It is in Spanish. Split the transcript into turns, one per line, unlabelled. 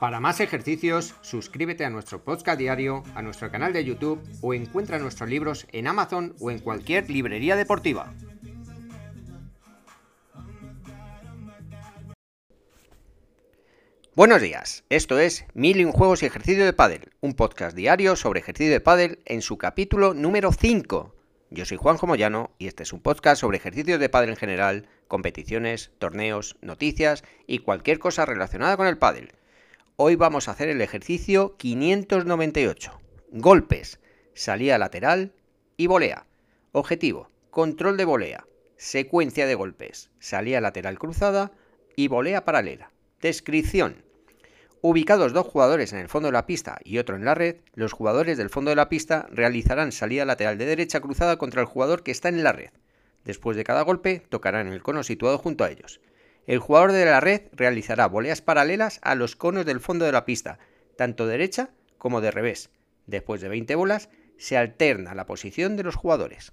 Para más ejercicios, suscríbete a nuestro podcast diario, a nuestro canal de YouTube o encuentra nuestros libros en Amazon o en cualquier librería deportiva. Buenos días, esto es Mil y un juegos y ejercicio de pádel, un podcast diario sobre ejercicio de pádel en su capítulo número 5. Yo soy Juanjo Moyano y este es un podcast sobre ejercicios de pádel en general, competiciones, torneos, noticias y cualquier cosa relacionada con el pádel. Hoy vamos a hacer el ejercicio 598. Golpes, salida lateral y volea. Objetivo, control de volea. Secuencia de golpes, salida lateral cruzada y volea paralela. Descripción. Ubicados dos jugadores en el fondo de la pista y otro en la red, los jugadores del fondo de la pista realizarán salida lateral de derecha cruzada contra el jugador que está en la red. Después de cada golpe, tocarán el cono situado junto a ellos. El jugador de la red realizará voleas paralelas a los conos del fondo de la pista, tanto derecha como de revés. Después de 20 bolas, se alterna la posición de los jugadores.